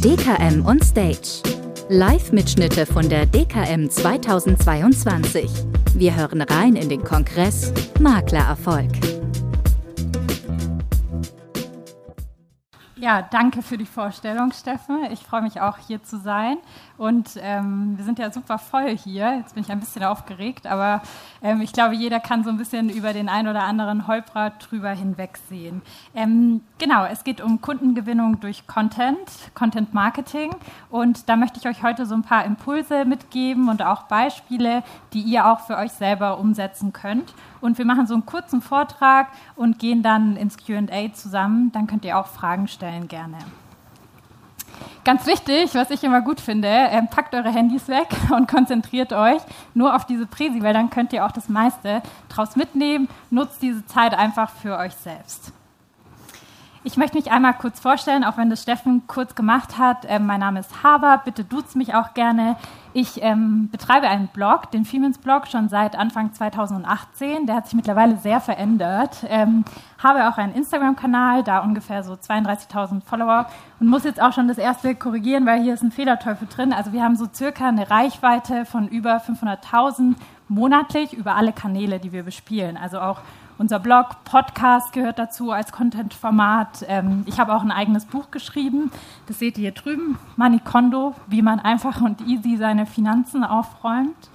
DKM on Stage. Live-Mitschnitte von der DKM 2022. Wir hören rein in den Kongress Maklererfolg. Ja, danke für die Vorstellung, Steffen. Ich freue mich auch hier zu sein. Und ähm, wir sind ja super voll hier. Jetzt bin ich ein bisschen aufgeregt, aber ähm, ich glaube, jeder kann so ein bisschen über den ein oder anderen Holprer drüber hinwegsehen. Ähm, genau, es geht um Kundengewinnung durch Content, Content Marketing. Und da möchte ich euch heute so ein paar Impulse mitgeben und auch Beispiele, die ihr auch für euch selber umsetzen könnt. Und wir machen so einen kurzen Vortrag und gehen dann ins QA zusammen. Dann könnt ihr auch Fragen stellen gerne. Ganz wichtig, was ich immer gut finde, äh, packt eure Handys weg und konzentriert euch nur auf diese Präsi, weil dann könnt ihr auch das meiste draus mitnehmen. Nutzt diese Zeit einfach für euch selbst. Ich möchte mich einmal kurz vorstellen, auch wenn das Steffen kurz gemacht hat. Ähm, mein Name ist Haber, bitte duzt mich auch gerne. Ich ähm, betreibe einen Blog, den Femens Blog, schon seit Anfang 2018. Der hat sich mittlerweile sehr verändert. Ähm, habe auch einen Instagram-Kanal, da ungefähr so 32.000 Follower und muss jetzt auch schon das erste korrigieren, weil hier ist ein Fehlerteufel drin. Also wir haben so circa eine Reichweite von über 500.000 monatlich über alle Kanäle, die wir bespielen. Also auch unser Blog, Podcast gehört dazu als Content-Format. Ähm, ich habe auch ein eigenes Buch geschrieben. Das seht ihr hier drüben. Money Kondo, wie man einfach und easy seine Finanzen aufräumt.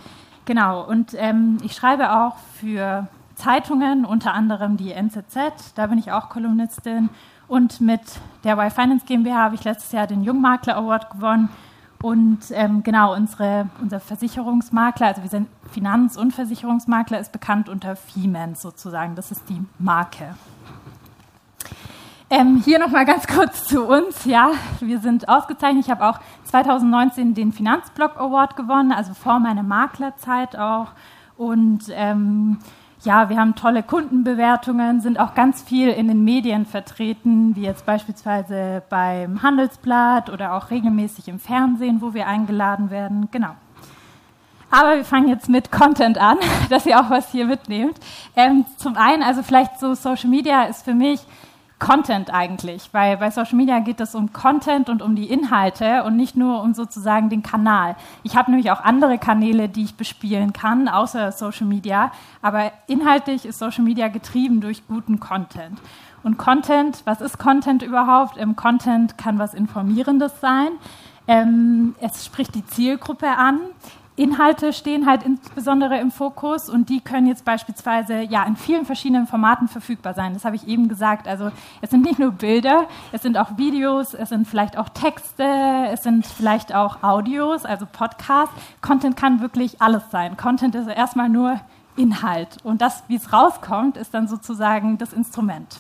Genau. Und ähm, ich schreibe auch für Zeitungen, unter anderem die NZZ. Da bin ich auch Kolumnistin. Und mit der Y Finance GmbH habe ich letztes Jahr den Jungmakler Award gewonnen und ähm, genau, unsere, unser Versicherungsmakler, also wir sind Finanz- und Versicherungsmakler, ist bekannt unter Femens sozusagen. Das ist die Marke. Ähm, hier nochmal ganz kurz zu uns. Ja, wir sind ausgezeichnet. Ich habe auch 2019 den Finanzblock Award gewonnen, also vor meiner Maklerzeit auch. Und ähm, ja, wir haben tolle Kundenbewertungen, sind auch ganz viel in den Medien vertreten, wie jetzt beispielsweise beim Handelsblatt oder auch regelmäßig im Fernsehen, wo wir eingeladen werden. Genau. Aber wir fangen jetzt mit Content an, dass ihr auch was hier mitnehmt. Ähm, zum einen, also vielleicht so Social Media ist für mich Content eigentlich, weil bei Social Media geht es um Content und um die Inhalte und nicht nur um sozusagen den Kanal. Ich habe nämlich auch andere Kanäle, die ich bespielen kann, außer Social Media, aber inhaltlich ist Social Media getrieben durch guten Content. Und Content, was ist Content überhaupt? Im Content kann was Informierendes sein. Ähm, es spricht die Zielgruppe an. Inhalte stehen halt insbesondere im Fokus und die können jetzt beispielsweise ja in vielen verschiedenen Formaten verfügbar sein. Das habe ich eben gesagt. Also es sind nicht nur Bilder, es sind auch Videos, es sind vielleicht auch Texte, es sind vielleicht auch Audios, also Podcasts. Content kann wirklich alles sein. Content ist erstmal nur Inhalt und das, wie es rauskommt, ist dann sozusagen das Instrument.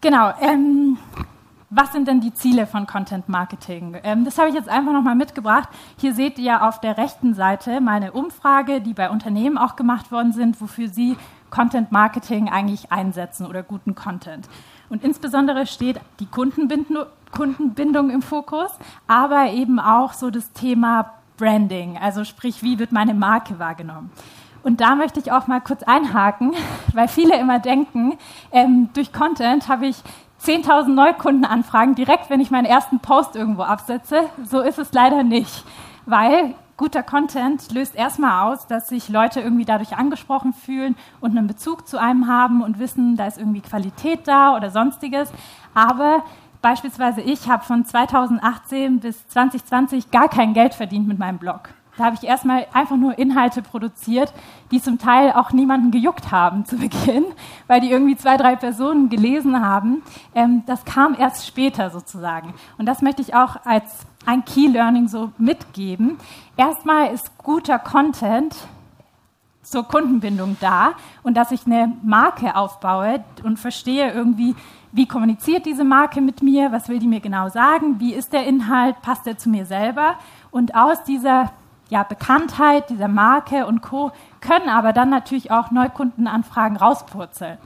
Genau. Ähm, was sind denn die Ziele von Content Marketing? Ähm, das habe ich jetzt einfach nochmal mitgebracht. Hier seht ihr auf der rechten Seite meine Umfrage, die bei Unternehmen auch gemacht worden sind, wofür sie Content Marketing eigentlich einsetzen oder guten Content. Und insbesondere steht die Kundenbindung, im Fokus, aber eben auch so das Thema Branding, also sprich, wie wird meine Marke wahrgenommen? Und da möchte ich auch mal kurz einhaken, weil viele immer denken, ähm, durch Content habe ich 10.000 Neukundenanfragen direkt, wenn ich meinen ersten Post irgendwo absetze. So ist es leider nicht, weil guter Content löst erstmal aus, dass sich Leute irgendwie dadurch angesprochen fühlen und einen Bezug zu einem haben und wissen, da ist irgendwie Qualität da oder sonstiges. Aber beispielsweise ich habe von 2018 bis 2020 gar kein Geld verdient mit meinem Blog. Da habe ich erstmal einfach nur Inhalte produziert, die zum Teil auch niemanden gejuckt haben zu Beginn, weil die irgendwie zwei, drei Personen gelesen haben. Ähm, das kam erst später sozusagen. Und das möchte ich auch als ein Key Learning so mitgeben. Erstmal ist guter Content zur Kundenbindung da und dass ich eine Marke aufbaue und verstehe irgendwie, wie kommuniziert diese Marke mit mir, was will die mir genau sagen, wie ist der Inhalt, passt der zu mir selber und aus dieser ja, Bekanntheit dieser Marke und Co. können aber dann natürlich auch Neukundenanfragen rauspurzeln.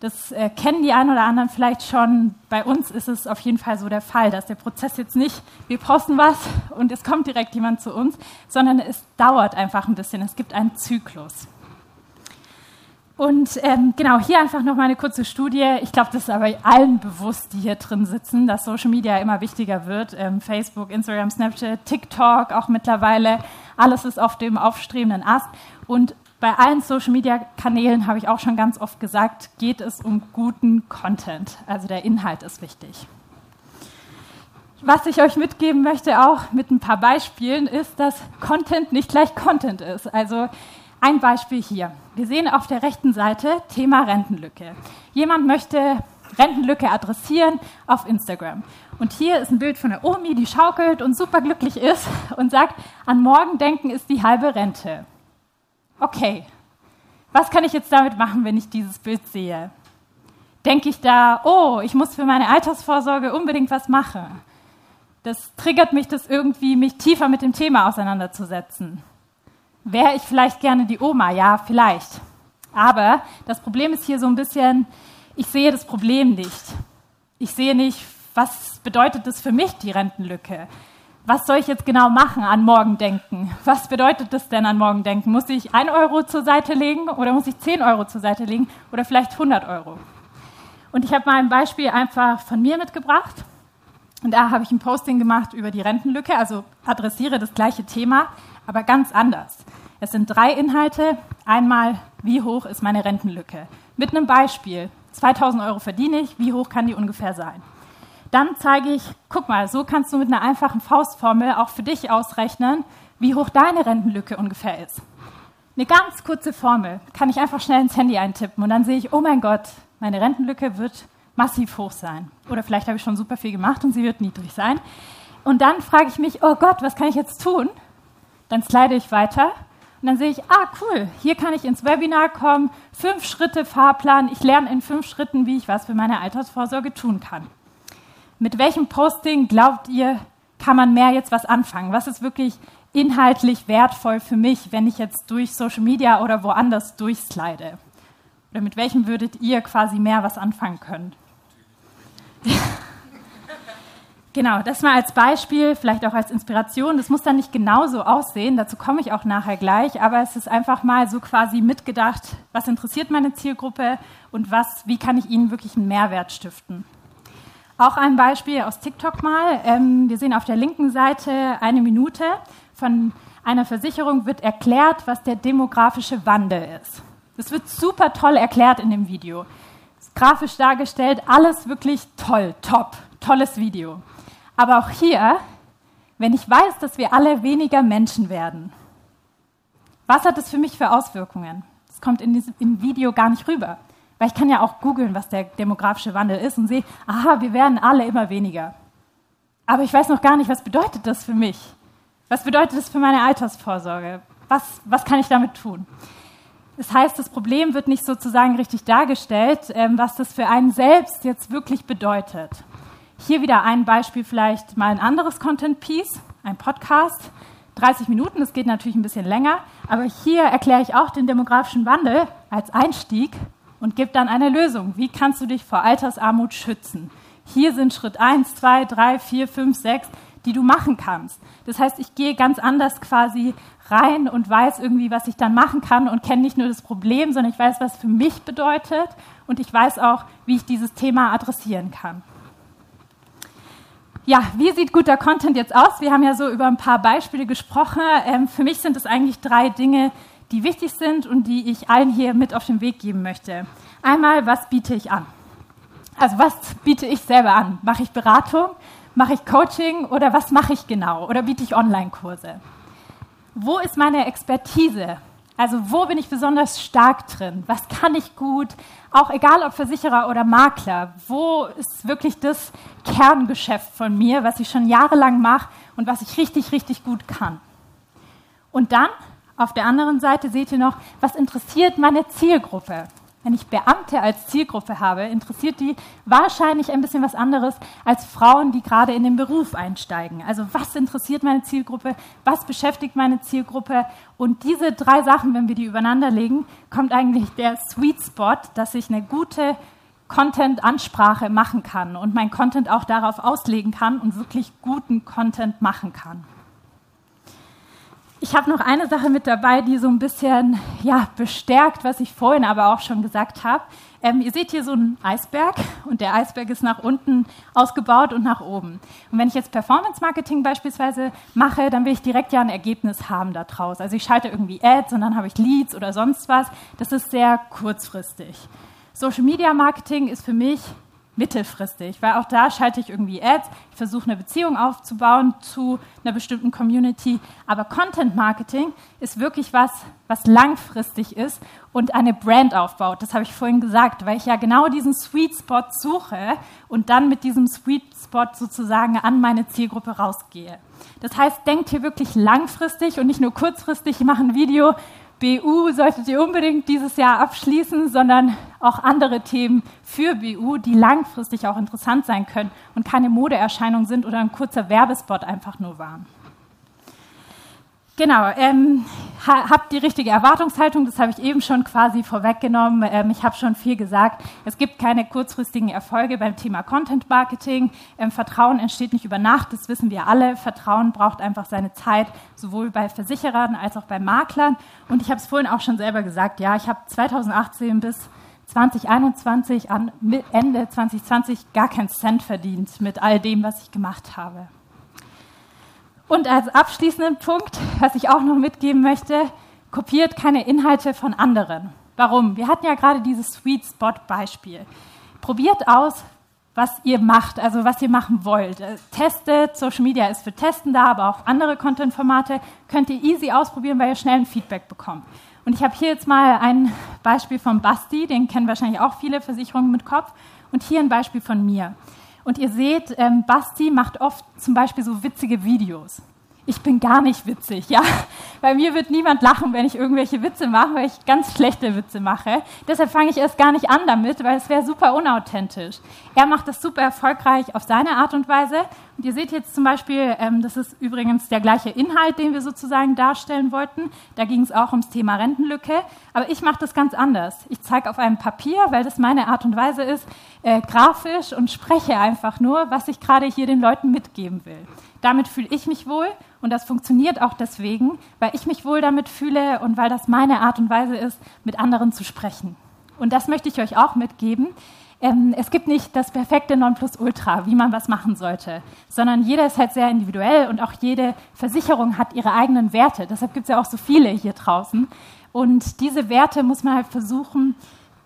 Das äh, kennen die einen oder anderen vielleicht schon. Bei uns ist es auf jeden Fall so der Fall, dass der Prozess jetzt nicht, wir posten was und es kommt direkt jemand zu uns, sondern es dauert einfach ein bisschen. Es gibt einen Zyklus. Und ähm, genau, hier einfach noch mal eine kurze Studie. Ich glaube, das ist aber allen bewusst, die hier drin sitzen, dass Social Media immer wichtiger wird. Ähm, Facebook, Instagram, Snapchat, TikTok auch mittlerweile. Alles ist auf dem aufstrebenden Ast. Und bei allen Social Media Kanälen habe ich auch schon ganz oft gesagt, geht es um guten Content. Also der Inhalt ist wichtig. Was ich euch mitgeben möchte, auch mit ein paar Beispielen, ist, dass Content nicht gleich Content ist. Also ein Beispiel hier. Wir sehen auf der rechten Seite Thema Rentenlücke. Jemand möchte Rentenlücke adressieren auf Instagram. Und hier ist ein Bild von der Omi, die schaukelt und superglücklich ist und sagt, an morgen denken ist die halbe Rente. Okay, was kann ich jetzt damit machen, wenn ich dieses Bild sehe? Denke ich da, oh, ich muss für meine Altersvorsorge unbedingt was machen? Das triggert mich, das irgendwie mich tiefer mit dem Thema auseinanderzusetzen. Wäre ich vielleicht gerne die Oma? Ja, vielleicht. Aber das Problem ist hier so ein bisschen, ich sehe das Problem nicht. Ich sehe nicht, was bedeutet das für mich, die Rentenlücke? Was soll ich jetzt genau machen an morgen denken? Was bedeutet das denn an morgen denken? Muss ich ein Euro zur Seite legen oder muss ich zehn Euro zur Seite legen oder vielleicht 100 Euro? Und ich habe mal ein Beispiel einfach von mir mitgebracht. Und da habe ich ein Posting gemacht über die Rentenlücke, also adressiere das gleiche Thema, aber ganz anders. Es sind drei Inhalte. Einmal, wie hoch ist meine Rentenlücke? Mit einem Beispiel. 2000 Euro verdiene ich, wie hoch kann die ungefähr sein? Dann zeige ich, guck mal, so kannst du mit einer einfachen Faustformel auch für dich ausrechnen, wie hoch deine Rentenlücke ungefähr ist. Eine ganz kurze Formel kann ich einfach schnell ins Handy eintippen und dann sehe ich, oh mein Gott, meine Rentenlücke wird massiv hoch sein. Oder vielleicht habe ich schon super viel gemacht und sie wird niedrig sein. Und dann frage ich mich, oh Gott, was kann ich jetzt tun? Dann slide ich weiter und dann sehe ich, ah cool, hier kann ich ins Webinar kommen, fünf Schritte Fahrplan, ich lerne in fünf Schritten, wie ich was für meine Altersvorsorge tun kann. Mit welchem Posting glaubt ihr, kann man mehr jetzt was anfangen? Was ist wirklich inhaltlich wertvoll für mich, wenn ich jetzt durch Social Media oder woanders durchslide? Oder mit welchem würdet ihr quasi mehr was anfangen können? Genau, das mal als Beispiel, vielleicht auch als Inspiration. Das muss dann nicht genauso aussehen, dazu komme ich auch nachher gleich, aber es ist einfach mal so quasi mitgedacht, was interessiert meine Zielgruppe und was, wie kann ich ihnen wirklich einen Mehrwert stiften. Auch ein Beispiel aus TikTok mal. Ähm, wir sehen auf der linken Seite eine Minute von einer Versicherung wird erklärt, was der demografische Wandel ist. Das wird super toll erklärt in dem Video. Grafisch dargestellt, alles wirklich toll, top, tolles Video. Aber auch hier, wenn ich weiß, dass wir alle weniger Menschen werden, was hat das für mich für Auswirkungen? Das kommt in diesem, im Video gar nicht rüber. Weil ich kann ja auch googeln, was der demografische Wandel ist und sehe, aha, wir werden alle immer weniger. Aber ich weiß noch gar nicht, was bedeutet das für mich? Was bedeutet das für meine Altersvorsorge? Was, was kann ich damit tun? Das heißt, das Problem wird nicht sozusagen richtig dargestellt, ähm, was das für einen selbst jetzt wirklich bedeutet. Hier wieder ein Beispiel, vielleicht mal ein anderes Content Piece, ein Podcast. 30 Minuten, das geht natürlich ein bisschen länger, aber hier erkläre ich auch den demografischen Wandel als Einstieg und gebe dann eine Lösung. Wie kannst du dich vor Altersarmut schützen? Hier sind Schritt 1, 2, 3, 4, 5, 6, die du machen kannst. Das heißt, ich gehe ganz anders quasi rein und weiß irgendwie, was ich dann machen kann und kenne nicht nur das Problem, sondern ich weiß, was für mich bedeutet und ich weiß auch, wie ich dieses Thema adressieren kann. Ja, wie sieht guter Content jetzt aus? Wir haben ja so über ein paar Beispiele gesprochen. Ähm, für mich sind es eigentlich drei Dinge, die wichtig sind und die ich allen hier mit auf den Weg geben möchte. Einmal, was biete ich an? Also was biete ich selber an? Mache ich Beratung? Mache ich Coaching? Oder was mache ich genau? Oder biete ich Online-Kurse? Wo ist meine Expertise? Also wo bin ich besonders stark drin? Was kann ich gut? Auch egal ob Versicherer oder Makler, wo ist wirklich das Kerngeschäft von mir, was ich schon jahrelang mache und was ich richtig, richtig gut kann? Und dann auf der anderen Seite seht ihr noch, was interessiert meine Zielgruppe? Wenn ich Beamte als Zielgruppe habe, interessiert die wahrscheinlich ein bisschen was anderes als Frauen, die gerade in den Beruf einsteigen. Also was interessiert meine Zielgruppe, was beschäftigt meine Zielgruppe und diese drei Sachen, wenn wir die übereinander legen, kommt eigentlich der Sweet Spot, dass ich eine gute Content-Ansprache machen kann und mein Content auch darauf auslegen kann und wirklich guten Content machen kann. Ich habe noch eine Sache mit dabei, die so ein bisschen ja, bestärkt, was ich vorhin aber auch schon gesagt habe. Ähm, ihr seht hier so einen Eisberg und der Eisberg ist nach unten ausgebaut und nach oben. Und wenn ich jetzt Performance Marketing beispielsweise mache, dann will ich direkt ja ein Ergebnis haben daraus. Also ich schalte irgendwie Ads und dann habe ich Leads oder sonst was. Das ist sehr kurzfristig. Social Media Marketing ist für mich mittelfristig, weil auch da schalte ich irgendwie Ads, ich versuche eine Beziehung aufzubauen zu einer bestimmten Community, aber Content Marketing ist wirklich was, was langfristig ist und eine Brand aufbaut. Das habe ich vorhin gesagt, weil ich ja genau diesen Sweet Spot suche und dann mit diesem Sweet Spot sozusagen an meine Zielgruppe rausgehe. Das heißt, denkt hier wirklich langfristig und nicht nur kurzfristig, ich mache ein Video, BU solltet ihr unbedingt dieses Jahr abschließen, sondern auch andere Themen für BU, die langfristig auch interessant sein können und keine Modeerscheinung sind oder ein kurzer Werbespot einfach nur waren. Genau, ähm, ha, habt die richtige Erwartungshaltung, das habe ich eben schon quasi vorweggenommen. Ähm, ich habe schon viel gesagt. Es gibt keine kurzfristigen Erfolge beim Thema Content Marketing. Ähm, Vertrauen entsteht nicht über Nacht, das wissen wir alle. Vertrauen braucht einfach seine Zeit, sowohl bei Versicherern als auch bei Maklern. Und ich habe es vorhin auch schon selber gesagt, ja, ich habe 2018 bis 2021 an Ende 2020 gar keinen Cent verdient mit all dem, was ich gemacht habe. Und als abschließenden Punkt, was ich auch noch mitgeben möchte, kopiert keine Inhalte von anderen. Warum? Wir hatten ja gerade dieses Sweet Spot Beispiel. Probiert aus, was ihr macht, also was ihr machen wollt. Äh, testet, Social Media ist für Testen da, aber auch andere Content-Formate könnt ihr easy ausprobieren, weil ihr schnell ein Feedback bekommt. Und ich habe hier jetzt mal ein Beispiel von Basti, den kennen wahrscheinlich auch viele Versicherungen mit Kopf. Und hier ein Beispiel von mir. Und ihr seht, ähm, Basti macht oft zum Beispiel so witzige Videos ich bin gar nicht witzig, ja. Bei mir wird niemand lachen, wenn ich irgendwelche Witze mache, weil ich ganz schlechte Witze mache. Deshalb fange ich erst gar nicht an damit, weil es wäre super unauthentisch. Er macht das super erfolgreich auf seine Art und Weise. Und ihr seht jetzt zum Beispiel, ähm, das ist übrigens der gleiche Inhalt, den wir sozusagen darstellen wollten. Da ging es auch ums Thema Rentenlücke. Aber ich mache das ganz anders. Ich zeige auf einem Papier, weil das meine Art und Weise ist, äh, grafisch und spreche einfach nur, was ich gerade hier den Leuten mitgeben will. Damit fühle ich mich wohl und das funktioniert auch deswegen, weil ich mich wohl damit fühle und weil das meine Art und Weise ist, mit anderen zu sprechen. Und das möchte ich euch auch mitgeben. Ähm, es gibt nicht das perfekte Nonplusultra, wie man was machen sollte, sondern jeder ist halt sehr individuell und auch jede Versicherung hat ihre eigenen Werte. Deshalb gibt es ja auch so viele hier draußen. Und diese Werte muss man halt versuchen,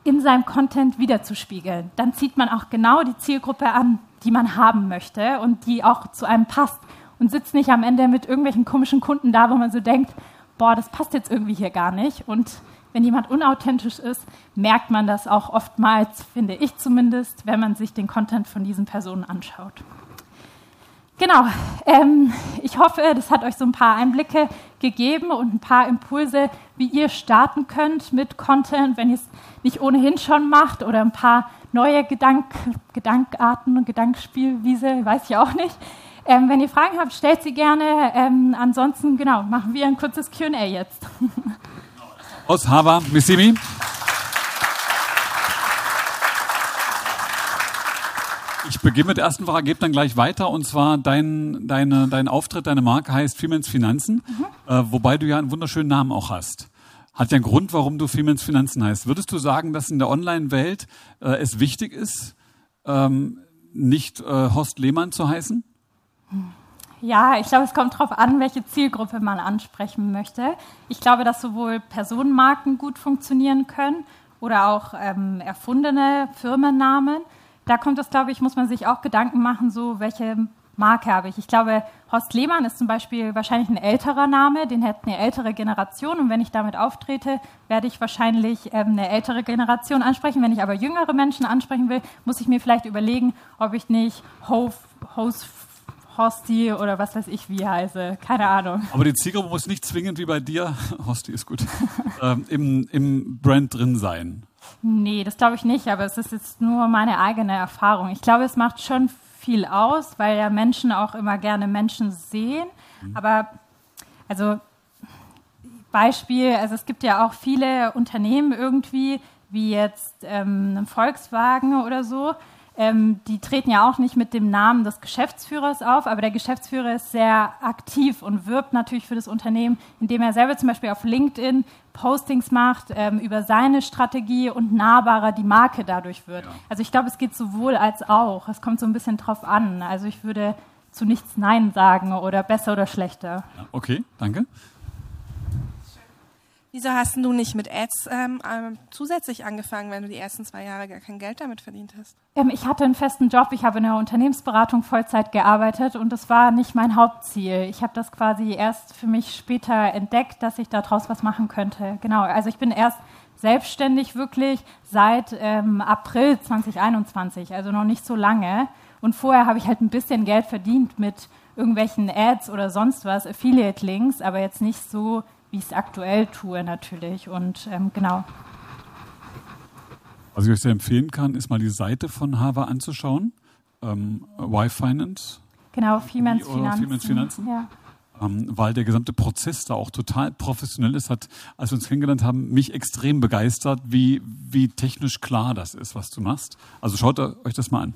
in seinem Content wiederzuspiegeln. Dann zieht man auch genau die Zielgruppe an, die man haben möchte und die auch zu einem passt und sitzt nicht am Ende mit irgendwelchen komischen Kunden da, wo man so denkt, boah, das passt jetzt irgendwie hier gar nicht. Und wenn jemand unauthentisch ist, merkt man das auch oftmals, finde ich zumindest, wenn man sich den Content von diesen Personen anschaut. Genau, ähm, ich hoffe, das hat euch so ein paar Einblicke gegeben und ein paar Impulse, wie ihr starten könnt mit Content, wenn ihr es nicht ohnehin schon macht oder ein paar neue Gedank Gedankarten und Gedankspielwiese, weiß ich auch nicht. Ähm, wenn ihr Fragen habt, stellt sie gerne. Ähm, ansonsten, genau, machen wir ein kurzes QA jetzt. Aus Hava, Missimi. Beginne mit der ersten Frage, gebe dann gleich weiter. Und zwar dein, deine, dein Auftritt, deine Marke heißt Femens Finanzen, mhm. äh, wobei du ja einen wunderschönen Namen auch hast. Hat ja einen Grund, warum du Femens Finanzen heißt. Würdest du sagen, dass in der Online-Welt äh, es wichtig ist, ähm, nicht äh, Horst Lehmann zu heißen? Ja, ich glaube, es kommt darauf an, welche Zielgruppe man ansprechen möchte. Ich glaube, dass sowohl Personenmarken gut funktionieren können oder auch ähm, erfundene Firmennamen. Da kommt es, glaube ich, muss man sich auch Gedanken machen, so welche Marke habe ich. Ich glaube, Horst Lehmann ist zum Beispiel wahrscheinlich ein älterer Name, den hat eine ältere Generation und wenn ich damit auftrete, werde ich wahrscheinlich ähm, eine ältere Generation ansprechen. Wenn ich aber jüngere Menschen ansprechen will, muss ich mir vielleicht überlegen, ob ich nicht Host Hosti oder was weiß ich wie heiße. Keine Ahnung. Aber die Zielgruppe muss nicht zwingend wie bei dir, Hosti ist gut, ähm, im, im Brand drin sein. Nee, das glaube ich nicht, aber es ist jetzt nur meine eigene Erfahrung. Ich glaube, es macht schon viel aus, weil ja Menschen auch immer gerne Menschen sehen. Mhm. Aber also Beispiel, also es gibt ja auch viele Unternehmen irgendwie, wie jetzt ähm, Volkswagen oder so, ähm, die treten ja auch nicht mit dem Namen des Geschäftsführers auf, aber der Geschäftsführer ist sehr aktiv und wirbt natürlich für das Unternehmen, indem er selber zum Beispiel auf LinkedIn Postings macht ähm, über seine Strategie und nahbarer die Marke dadurch wird. Ja. Also ich glaube, es geht sowohl als auch. Es kommt so ein bisschen drauf an. Also ich würde zu nichts Nein sagen oder besser oder schlechter. Okay, danke. Wieso hast du nicht mit Ads ähm, ähm, zusätzlich angefangen, wenn du die ersten zwei Jahre gar kein Geld damit verdient hast? Ähm, ich hatte einen festen Job. Ich habe in der Unternehmensberatung Vollzeit gearbeitet und das war nicht mein Hauptziel. Ich habe das quasi erst für mich später entdeckt, dass ich daraus was machen könnte. Genau. Also ich bin erst selbstständig wirklich seit ähm, April 2021, also noch nicht so lange. Und vorher habe ich halt ein bisschen Geld verdient mit irgendwelchen Ads oder sonst was, Affiliate-Links, aber jetzt nicht so wie ich es aktuell tue natürlich. Und ähm, genau. Was ich euch sehr empfehlen kann, ist mal die Seite von Hava anzuschauen. Ähm, y Finance. Genau, Femens Finanzen. Femens Finanzen. Ja. Ähm, weil der gesamte Prozess da auch total professionell ist, hat, als wir uns kennengelernt haben, mich extrem begeistert, wie, wie technisch klar das ist, was du machst. Also schaut euch das mal an.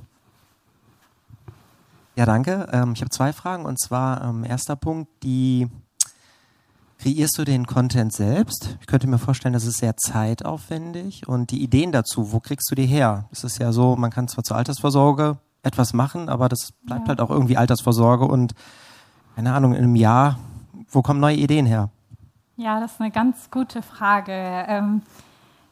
Ja, danke. Ähm, ich habe zwei Fragen. Und zwar, ähm, erster Punkt, die Kreierst du den Content selbst? Ich könnte mir vorstellen, das ist sehr zeitaufwendig. Und die Ideen dazu, wo kriegst du die her? Es ist ja so, man kann zwar zur Altersvorsorge etwas machen, aber das bleibt ja. halt auch irgendwie Altersvorsorge und keine Ahnung, in einem Jahr, wo kommen neue Ideen her? Ja, das ist eine ganz gute Frage. Ähm,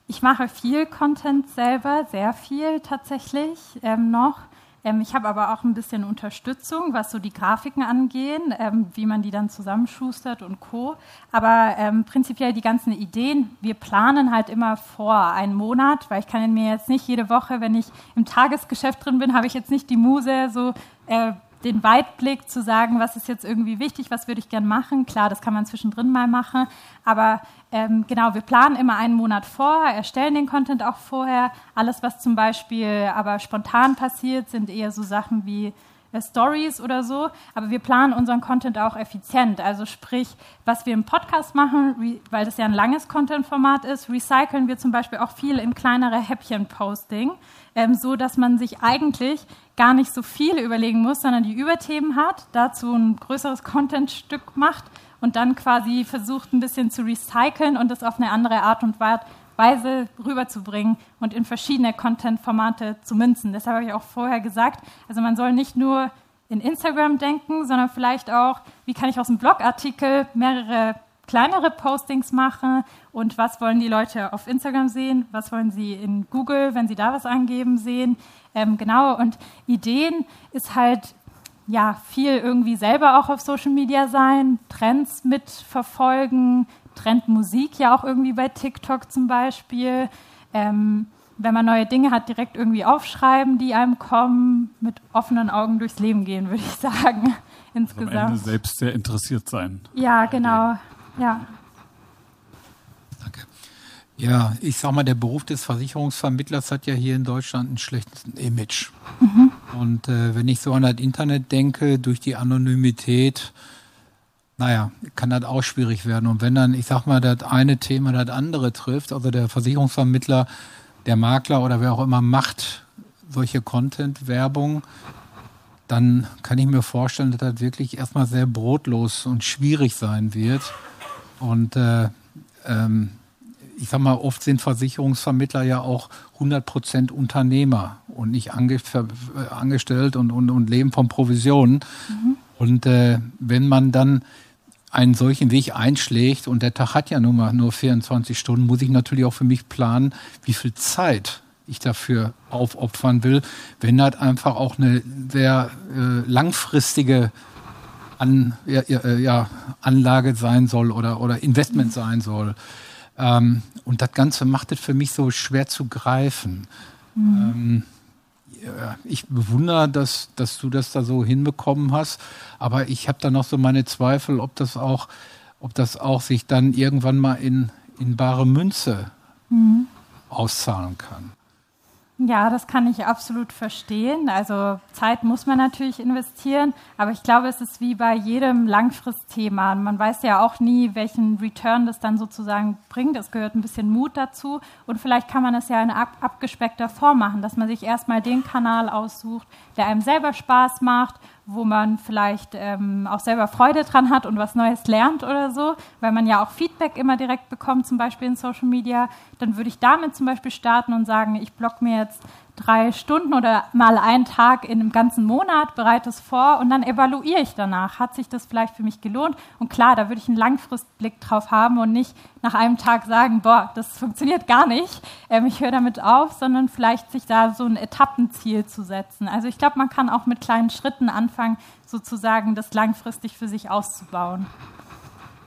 ich mache viel Content selber, sehr viel tatsächlich ähm, noch. Ähm, ich habe aber auch ein bisschen Unterstützung, was so die Grafiken angehen, ähm, wie man die dann zusammenschustert und Co. Aber ähm, prinzipiell die ganzen Ideen, wir planen halt immer vor einen Monat, weil ich kann mir jetzt nicht jede Woche, wenn ich im Tagesgeschäft drin bin, habe ich jetzt nicht die Muse, so äh, den Weitblick zu sagen, was ist jetzt irgendwie wichtig, was würde ich gern machen. Klar, das kann man zwischendrin mal machen, aber ähm, genau, wir planen immer einen Monat vor, erstellen den Content auch vorher. Alles, was zum Beispiel aber spontan passiert, sind eher so Sachen wie Stories oder so, aber wir planen unseren Content auch effizient. Also sprich, was wir im Podcast machen, weil das ja ein langes Content-Format ist, recyceln wir zum Beispiel auch viel in kleinere Häppchen-Posting, ähm, so dass man sich eigentlich gar nicht so viel überlegen muss, sondern die Überthemen hat, dazu ein größeres Contentstück macht und dann quasi versucht ein bisschen zu recyceln und das auf eine andere Art und Weise rüberzubringen und in verschiedene Content-Formate zu münzen. Deshalb habe ich auch vorher gesagt, also man soll nicht nur in Instagram denken, sondern vielleicht auch, wie kann ich aus einem Blogartikel mehrere kleinere Postings machen und was wollen die Leute auf Instagram sehen, was wollen sie in Google, wenn sie da was angeben, sehen. Ähm, genau, und Ideen ist halt ja viel irgendwie selber auch auf Social Media sein, Trends mitverfolgen, Trendmusik ja auch irgendwie bei TikTok zum Beispiel. Ähm, wenn man neue Dinge hat, direkt irgendwie aufschreiben, die einem kommen, mit offenen Augen durchs Leben gehen, würde ich sagen. Insgesamt. Also am Ende selbst sehr interessiert sein. Ja, genau. Ja. Danke. Ja, ich sag mal, der Beruf des Versicherungsvermittlers hat ja hier in Deutschland ein schlechtes Image. Mhm. Und äh, wenn ich so an das Internet denke, durch die Anonymität, naja, kann das auch schwierig werden. Und wenn dann, ich sag mal, das eine Thema das andere trifft, also der Versicherungsvermittler, der Makler oder wer auch immer macht solche Content-Werbung, dann kann ich mir vorstellen, dass das wirklich erstmal sehr brotlos und schwierig sein wird. Und äh, ähm, ich sag mal, oft sind Versicherungsvermittler ja auch 100 Prozent Unternehmer und nicht ange äh, angestellt und, und, und leben von Provisionen. Mhm. Und äh, wenn man dann einen solchen Weg einschlägt und der Tag hat ja nun mal nur 24 Stunden, muss ich natürlich auch für mich planen, wie viel Zeit ich dafür aufopfern will, wenn das einfach auch eine sehr äh, langfristige an, ja, ja, Anlage sein soll oder, oder Investment sein soll. Ähm, und das Ganze macht es für mich so schwer zu greifen. Mhm. Ähm, ich bewundere, dass, dass du das da so hinbekommen hast, aber ich habe da noch so meine Zweifel, ob das auch, ob das auch sich dann irgendwann mal in, in bare Münze mhm. auszahlen kann. Ja, das kann ich absolut verstehen. Also Zeit muss man natürlich investieren, aber ich glaube, es ist wie bei jedem Langfristthema. Man weiß ja auch nie, welchen Return das dann sozusagen bringt. Es gehört ein bisschen Mut dazu und vielleicht kann man es ja in ab abgespeckter Form machen, dass man sich erstmal den Kanal aussucht, der einem selber Spaß macht wo man vielleicht ähm, auch selber Freude dran hat und was Neues lernt oder so, weil man ja auch Feedback immer direkt bekommt, zum Beispiel in Social Media, dann würde ich damit zum Beispiel starten und sagen, ich block mir jetzt drei Stunden oder mal einen Tag in einem ganzen Monat, bereite es vor und dann evaluiere ich danach. Hat sich das vielleicht für mich gelohnt? Und klar, da würde ich einen Langfristblick drauf haben und nicht nach einem Tag sagen, boah, das funktioniert gar nicht, ähm, ich höre damit auf, sondern vielleicht sich da so ein Etappenziel zu setzen. Also ich glaube, man kann auch mit kleinen Schritten anfangen, sozusagen das langfristig für sich auszubauen.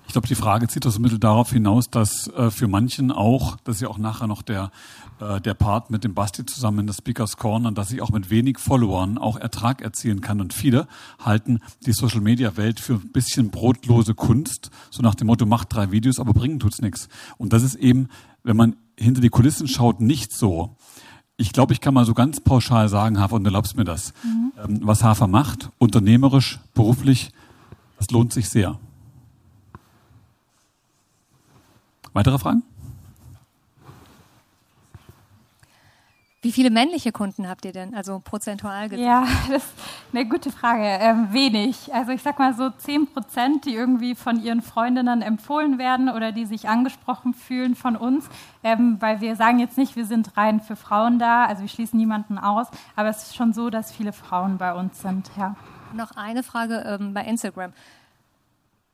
Ich glaube, die Frage zieht das Mittel darauf hinaus, dass äh, für manchen auch, das ist ja auch nachher noch der, äh, der Part mit dem Basti zusammen in der Speakers Corner, dass ich auch mit wenig Followern auch Ertrag erzielen kann. Und viele halten die Social Media Welt für ein bisschen brotlose Kunst, so nach dem Motto, mach drei Videos, aber bringen tut's nichts. Und das ist eben, wenn man hinter die Kulissen schaut, nicht so. Ich glaube, ich kann mal so ganz pauschal sagen, Hafer, und erlaubst mir das, mhm. ähm, was Hafer macht, unternehmerisch, beruflich, das lohnt sich sehr. Weitere Fragen? Wie viele männliche Kunden habt ihr denn, also prozentual gesehen? Ja, das ist eine gute Frage. Ähm, wenig. Also ich sag mal so 10 Prozent, die irgendwie von ihren Freundinnen empfohlen werden oder die sich angesprochen fühlen von uns. Ähm, weil wir sagen jetzt nicht, wir sind rein für Frauen da, also wir schließen niemanden aus, aber es ist schon so, dass viele Frauen bei uns sind, ja. Noch eine Frage ähm, bei Instagram.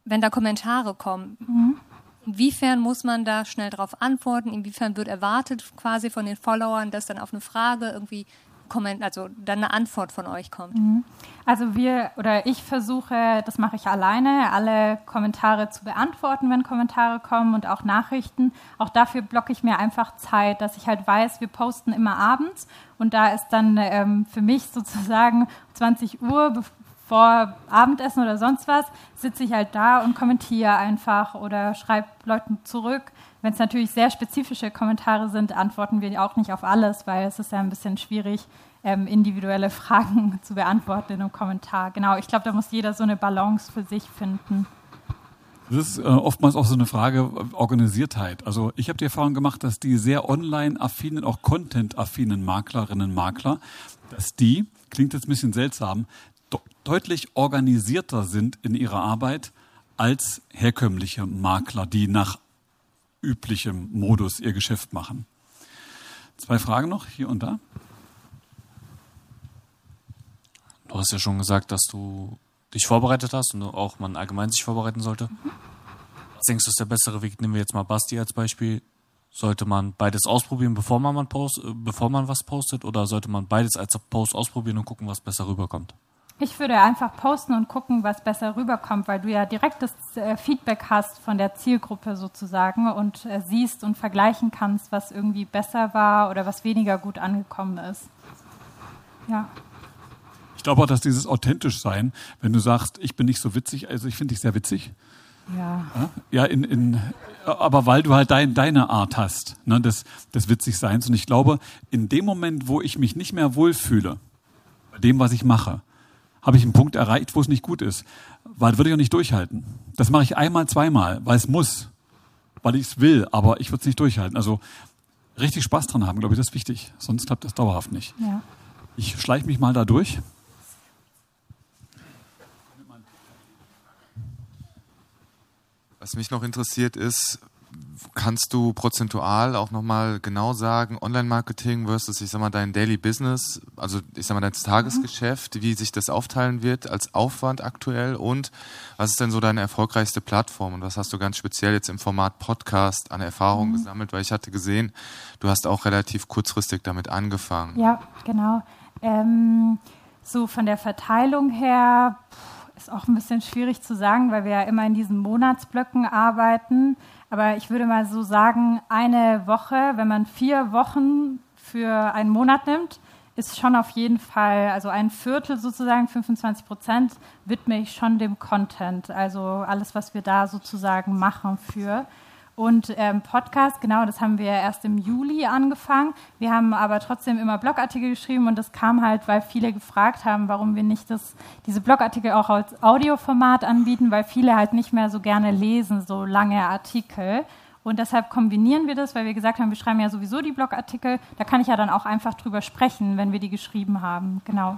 Wenn da Kommentare kommen, mhm. Inwiefern muss man da schnell darauf antworten? Inwiefern wird erwartet quasi von den Followern, dass dann auf eine Frage irgendwie also dann eine Antwort von euch kommt? Mhm. Also wir oder ich versuche, das mache ich alleine, alle Kommentare zu beantworten, wenn Kommentare kommen und auch Nachrichten. Auch dafür blocke ich mir einfach Zeit, dass ich halt weiß, wir posten immer abends und da ist dann ähm, für mich sozusagen 20 Uhr, vor Abendessen oder sonst was, sitze ich halt da und kommentiere einfach oder schreibe Leuten zurück. Wenn es natürlich sehr spezifische Kommentare sind, antworten wir auch nicht auf alles, weil es ist ja ein bisschen schwierig, ähm, individuelle Fragen zu beantworten in einem Kommentar. Genau, ich glaube, da muss jeder so eine Balance für sich finden. Das ist äh, oftmals auch so eine Frage Organisiertheit. Also ich habe die Erfahrung gemacht, dass die sehr online-affinen, auch content-affinen Maklerinnen, Makler, dass die, klingt jetzt ein bisschen seltsam, deutlich organisierter sind in ihrer Arbeit als herkömmliche Makler, die nach üblichem Modus ihr Geschäft machen. Zwei Fragen noch hier und da. Du hast ja schon gesagt, dass du dich vorbereitet hast und auch man allgemein sich vorbereiten sollte. Was denkst du, ist der bessere Weg? Nehmen wir jetzt mal Basti als Beispiel. Sollte man beides ausprobieren, bevor man, post, bevor man was postet, oder sollte man beides als Post ausprobieren und gucken, was besser rüberkommt? Ich würde einfach posten und gucken, was besser rüberkommt, weil du ja direktes äh, Feedback hast von der Zielgruppe sozusagen und äh, siehst und vergleichen kannst, was irgendwie besser war oder was weniger gut angekommen ist. Ja. Ich glaube auch, dass dieses authentisch sein, wenn du sagst, ich bin nicht so witzig, also ich finde dich sehr witzig. Ja. Ja, in, in, aber weil du halt dein, deine Art hast, ne, des, des Witzigseins. Und ich glaube, in dem Moment, wo ich mich nicht mehr wohlfühle, bei dem, was ich mache, habe ich einen Punkt erreicht, wo es nicht gut ist. Weil würde ich auch nicht durchhalten. Das mache ich einmal, zweimal, weil es muss, weil ich es will, aber ich würde es nicht durchhalten. Also richtig Spaß dran haben, glaube ich, das ist wichtig. Sonst klappt das dauerhaft nicht. Ja. Ich schleiche mich mal da durch. Was mich noch interessiert ist, kannst du prozentual auch nochmal genau sagen, Online-Marketing versus, ich sag mal, dein Daily Business, also ich sag mal, dein Tagesgeschäft, wie sich das aufteilen wird als Aufwand aktuell und was ist denn so deine erfolgreichste Plattform und was hast du ganz speziell jetzt im Format Podcast an Erfahrungen mhm. gesammelt, weil ich hatte gesehen, du hast auch relativ kurzfristig damit angefangen. Ja, genau. Ähm, so von der Verteilung her ist auch ein bisschen schwierig zu sagen, weil wir ja immer in diesen Monatsblöcken arbeiten. Aber ich würde mal so sagen, eine Woche, wenn man vier Wochen für einen Monat nimmt, ist schon auf jeden Fall, also ein Viertel sozusagen, 25 Prozent, widme ich schon dem Content. Also alles, was wir da sozusagen machen für. Und ähm, Podcast, genau, das haben wir erst im Juli angefangen. Wir haben aber trotzdem immer Blogartikel geschrieben und das kam halt, weil viele gefragt haben, warum wir nicht das, diese Blogartikel auch als Audioformat anbieten, weil viele halt nicht mehr so gerne lesen, so lange Artikel. Und deshalb kombinieren wir das, weil wir gesagt haben, wir schreiben ja sowieso die Blogartikel. Da kann ich ja dann auch einfach drüber sprechen, wenn wir die geschrieben haben. Genau.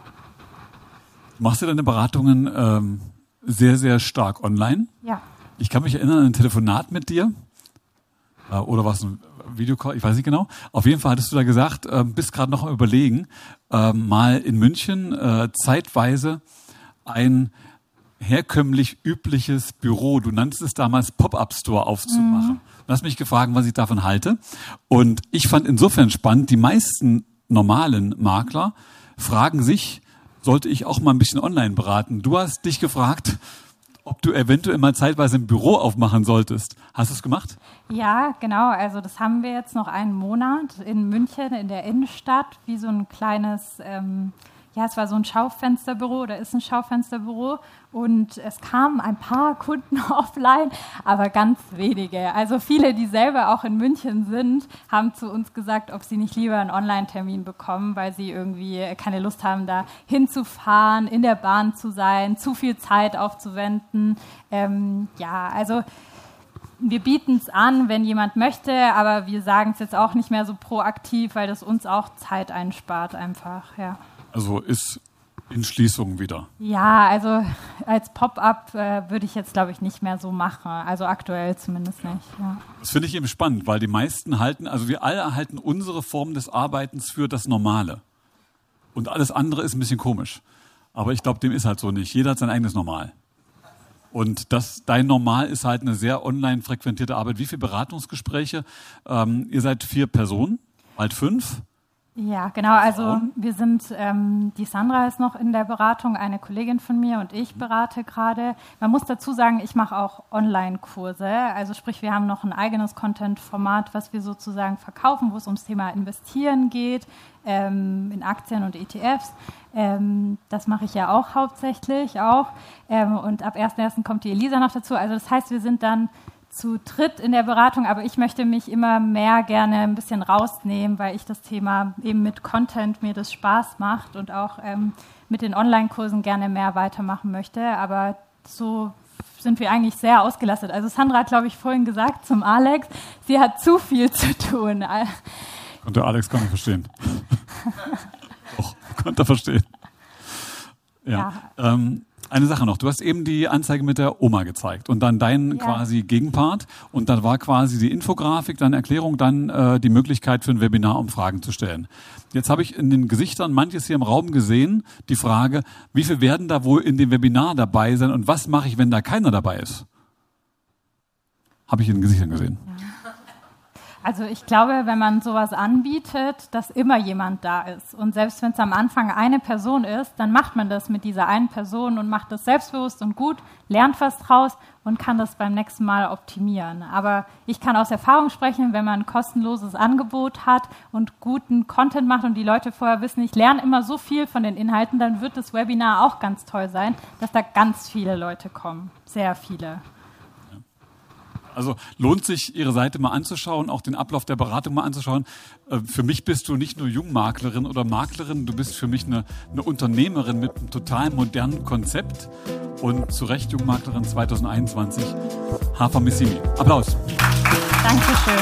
Machst du deine Beratungen ähm, sehr, sehr stark online? Ja. Ich kann mich erinnern an ein Telefonat mit dir. Äh, oder was ein Videocall, ich weiß nicht genau. Auf jeden Fall hattest du da gesagt, äh, bist gerade noch am überlegen, äh, mal in München äh, zeitweise ein herkömmlich übliches Büro, du nanntest es damals Pop-up-Store aufzumachen. Mhm. Du hast mich gefragt, was ich davon halte. Und ich fand insofern spannend, die meisten normalen Makler fragen sich, sollte ich auch mal ein bisschen online beraten? Du hast dich gefragt, ob du eventuell mal zeitweise ein Büro aufmachen solltest. Hast du es gemacht? Ja, genau. Also das haben wir jetzt noch einen Monat in München in der Innenstadt, wie so ein kleines ähm, ja, es war so ein Schaufensterbüro oder ist ein Schaufensterbüro und es kamen ein paar Kunden offline, aber ganz wenige. Also viele, die selber auch in München sind, haben zu uns gesagt, ob sie nicht lieber einen Online-Termin bekommen, weil sie irgendwie keine Lust haben, da hinzufahren, in der Bahn zu sein, zu viel Zeit aufzuwenden. Ähm, ja, also wir bieten es an, wenn jemand möchte, aber wir sagen es jetzt auch nicht mehr so proaktiv, weil das uns auch Zeit einspart einfach, ja. Also ist in Schließung wieder. Ja, also als Pop-up äh, würde ich jetzt, glaube ich, nicht mehr so machen. Also aktuell zumindest nicht. Ja. Das finde ich eben spannend, weil die meisten halten, also wir alle halten unsere Form des Arbeitens für das Normale. Und alles andere ist ein bisschen komisch. Aber ich glaube, dem ist halt so nicht. Jeder hat sein eigenes Normal. Und das, dein Normal ist halt eine sehr online frequentierte Arbeit. Wie viele Beratungsgespräche? Ähm, ihr seid vier Personen, bald fünf. Ja, genau. Also wir sind, ähm, die Sandra ist noch in der Beratung, eine Kollegin von mir und ich berate gerade. Man muss dazu sagen, ich mache auch Online-Kurse. Also sprich, wir haben noch ein eigenes Content-Format, was wir sozusagen verkaufen, wo es ums Thema Investieren geht, ähm, in Aktien und ETFs. Ähm, das mache ich ja auch hauptsächlich auch. Ähm, und ab 1.1. kommt die Elisa noch dazu. Also das heißt, wir sind dann zu dritt in der Beratung, aber ich möchte mich immer mehr gerne ein bisschen rausnehmen, weil ich das Thema eben mit Content mir das Spaß macht und auch ähm, mit den Online-Kursen gerne mehr weitermachen möchte. Aber so sind wir eigentlich sehr ausgelastet. Also Sandra hat, glaube ich, vorhin gesagt zum Alex, sie hat zu viel zu tun. Und der Alex kann ich verstehen. Doch, konnte er verstehen. Ja. ja. Ähm, eine Sache noch, du hast eben die Anzeige mit der Oma gezeigt und dann dein ja. quasi Gegenpart und dann war quasi die Infografik, dann Erklärung, dann äh, die Möglichkeit für ein Webinar, um Fragen zu stellen. Jetzt habe ich in den Gesichtern manches hier im Raum gesehen, die Frage, wie viel werden da wohl in dem Webinar dabei sein und was mache ich, wenn da keiner dabei ist? Habe ich in den Gesichtern gesehen. Ja. Also ich glaube, wenn man sowas anbietet, dass immer jemand da ist. Und selbst wenn es am Anfang eine Person ist, dann macht man das mit dieser einen Person und macht das selbstbewusst und gut, lernt was draus und kann das beim nächsten Mal optimieren. Aber ich kann aus Erfahrung sprechen, wenn man ein kostenloses Angebot hat und guten Content macht und die Leute vorher wissen, ich lerne immer so viel von den Inhalten, dann wird das Webinar auch ganz toll sein, dass da ganz viele Leute kommen. Sehr viele. Also lohnt sich, Ihre Seite mal anzuschauen, auch den Ablauf der Beratung mal anzuschauen. Äh, für mich bist du nicht nur Jungmaklerin oder Maklerin, du bist für mich eine, eine Unternehmerin mit einem total modernen Konzept und zu Recht Jungmaklerin 2021. Hafer Missimi. Applaus. Dankeschön.